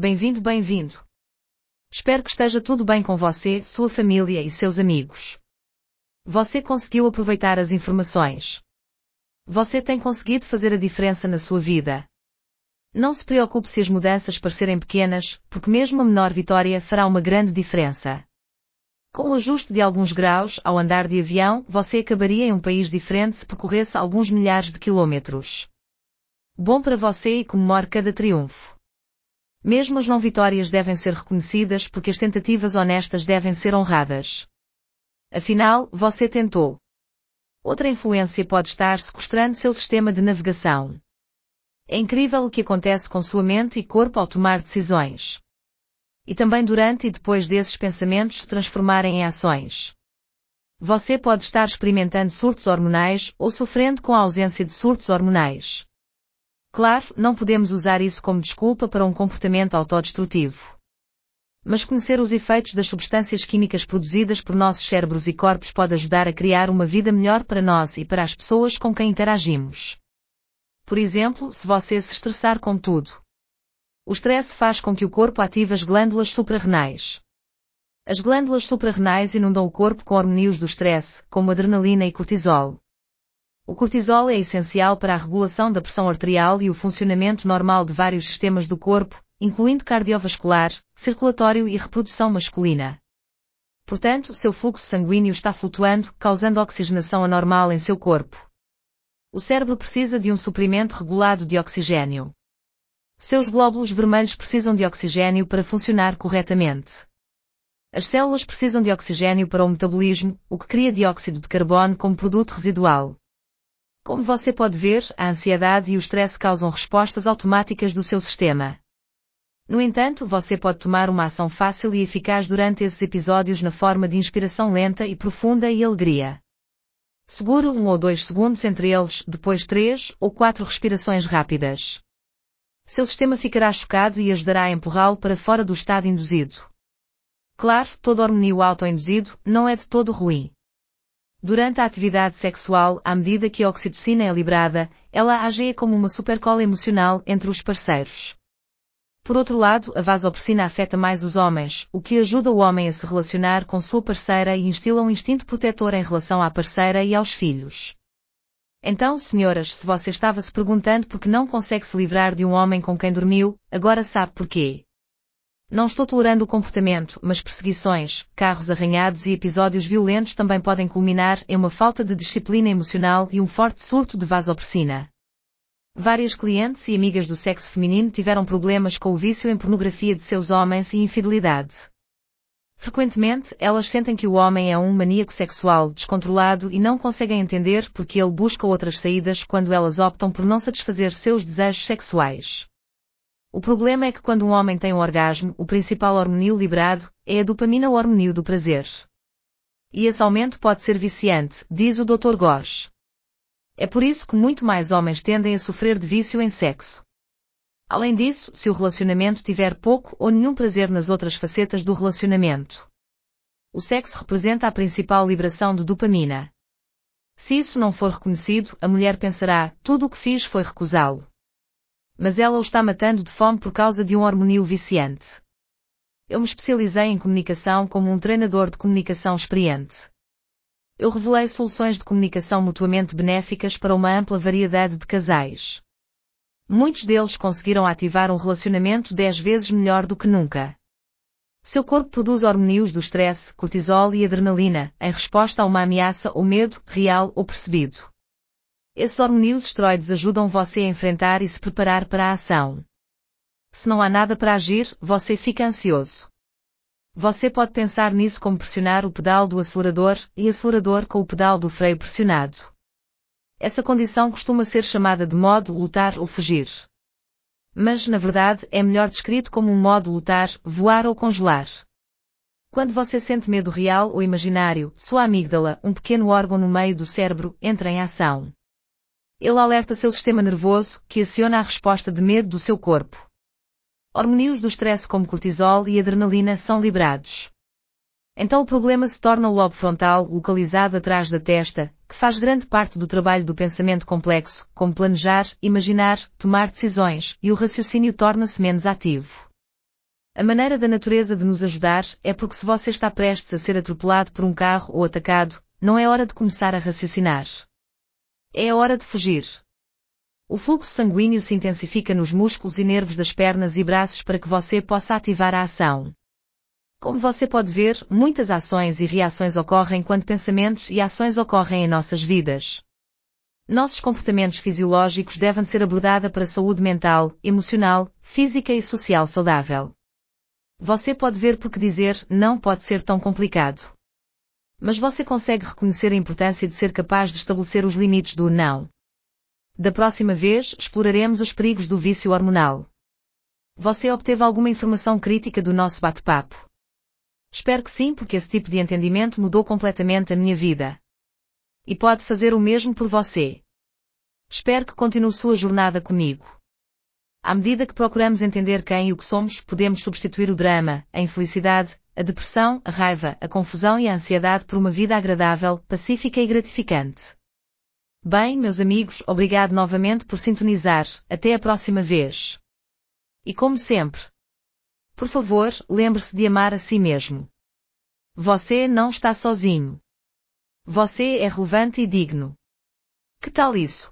Bem-vindo, bem-vindo. Espero que esteja tudo bem com você, sua família e seus amigos. Você conseguiu aproveitar as informações. Você tem conseguido fazer a diferença na sua vida. Não se preocupe se as mudanças parecerem pequenas, porque mesmo a menor vitória fará uma grande diferença. Com o ajuste de alguns graus ao andar de avião, você acabaria em um país diferente se percorresse alguns milhares de quilômetros. Bom para você e comemore cada triunfo. Mesmo as não vitórias devem ser reconhecidas porque as tentativas honestas devem ser honradas. Afinal, você tentou. Outra influência pode estar sequestrando seu sistema de navegação. É incrível o que acontece com sua mente e corpo ao tomar decisões e também durante e depois desses pensamentos se transformarem em ações. Você pode estar experimentando surtos hormonais ou sofrendo com a ausência de surtos hormonais. Claro, não podemos usar isso como desculpa para um comportamento autodestrutivo. Mas conhecer os efeitos das substâncias químicas produzidas por nossos cérebros e corpos pode ajudar a criar uma vida melhor para nós e para as pessoas com quem interagimos. Por exemplo, se você se estressar com tudo, o estresse faz com que o corpo ative as glândulas suprarrenais. As glândulas suprarrenais inundam o corpo com hormônios do estresse, como adrenalina e cortisol. O cortisol é essencial para a regulação da pressão arterial e o funcionamento normal de vários sistemas do corpo, incluindo cardiovascular, circulatório e reprodução masculina. Portanto, seu fluxo sanguíneo está flutuando, causando oxigenação anormal em seu corpo. O cérebro precisa de um suprimento regulado de oxigênio. Seus glóbulos vermelhos precisam de oxigênio para funcionar corretamente. As células precisam de oxigênio para o metabolismo, o que cria dióxido de carbono como produto residual. Como você pode ver, a ansiedade e o estresse causam respostas automáticas do seu sistema. No entanto, você pode tomar uma ação fácil e eficaz durante esses episódios na forma de inspiração lenta e profunda e alegria. Seguro um ou dois segundos entre eles, depois três ou quatro respirações rápidas seu sistema ficará chocado e ajudará a empurrá-lo para fora do estado induzido. Claro, todo hormonio autoinduzido não é de todo ruim. Durante a atividade sexual, à medida que a oxitocina é liberada, ela age como uma supercola emocional entre os parceiros. Por outro lado, a vasopressina afeta mais os homens, o que ajuda o homem a se relacionar com sua parceira e instila um instinto protetor em relação à parceira e aos filhos. Então, senhoras, se você estava se perguntando por que não consegue se livrar de um homem com quem dormiu, agora sabe porquê. Não estou tolerando o comportamento, mas perseguições, carros arranhados e episódios violentos também podem culminar em uma falta de disciplina emocional e um forte surto de vasopressina. Várias clientes e amigas do sexo feminino tiveram problemas com o vício em pornografia de seus homens e infidelidade. Frequentemente, elas sentem que o homem é um maníaco sexual descontrolado e não conseguem entender porque ele busca outras saídas quando elas optam por não satisfazer seus desejos sexuais. O problema é que quando um homem tem um orgasmo, o principal hormonil liberado é a dopamina hormonil do prazer. E esse aumento pode ser viciante, diz o Dr. Gorge. É por isso que muito mais homens tendem a sofrer de vício em sexo. Além disso, se o relacionamento tiver pouco ou nenhum prazer nas outras facetas do relacionamento. O sexo representa a principal liberação de dopamina. Se isso não for reconhecido, a mulher pensará, tudo o que fiz foi recusá-lo. Mas ela o está matando de fome por causa de um hormonil viciante. Eu me especializei em comunicação como um treinador de comunicação experiente. Eu revelei soluções de comunicação mutuamente benéficas para uma ampla variedade de casais. Muitos deles conseguiram ativar um relacionamento dez vezes melhor do que nunca. Seu corpo produz hormônios do estresse, cortisol e adrenalina, em resposta a uma ameaça ou medo, real ou percebido. Esses hormônios esteroides ajudam você a enfrentar e se preparar para a ação. Se não há nada para agir, você fica ansioso. Você pode pensar nisso como pressionar o pedal do acelerador e acelerador com o pedal do freio pressionado. Essa condição costuma ser chamada de modo lutar ou fugir. Mas, na verdade, é melhor descrito como um modo lutar, voar ou congelar. Quando você sente medo real ou imaginário, sua amígdala, um pequeno órgão no meio do cérebro, entra em ação. Ele alerta seu sistema nervoso, que aciona a resposta de medo do seu corpo. Hormônios do estresse como cortisol e adrenalina são liberados. Então o problema se torna o lobo frontal, localizado atrás da testa, que faz grande parte do trabalho do pensamento complexo, como planejar, imaginar, tomar decisões, e o raciocínio torna-se menos ativo. A maneira da natureza de nos ajudar é porque se você está prestes a ser atropelado por um carro ou atacado, não é hora de começar a raciocinar. É hora de fugir. O fluxo sanguíneo se intensifica nos músculos e nervos das pernas e braços para que você possa ativar a ação. Como você pode ver, muitas ações e reações ocorrem quando pensamentos e ações ocorrem em nossas vidas. Nossos comportamentos fisiológicos devem ser abordados para a saúde mental, emocional, física e social saudável. Você pode ver porque dizer não pode ser tão complicado. Mas você consegue reconhecer a importância de ser capaz de estabelecer os limites do não. Da próxima vez, exploraremos os perigos do vício hormonal. Você obteve alguma informação crítica do nosso bate-papo? Espero que sim, porque esse tipo de entendimento mudou completamente a minha vida. E pode fazer o mesmo por você. Espero que continue sua jornada comigo. À medida que procuramos entender quem e o que somos, podemos substituir o drama, a infelicidade, a depressão, a raiva, a confusão e a ansiedade por uma vida agradável, pacífica e gratificante. Bem, meus amigos, obrigado novamente por sintonizar. Até a próxima vez. E como sempre, por favor, lembre-se de amar a si mesmo. Você não está sozinho. Você é relevante e digno. Que tal isso?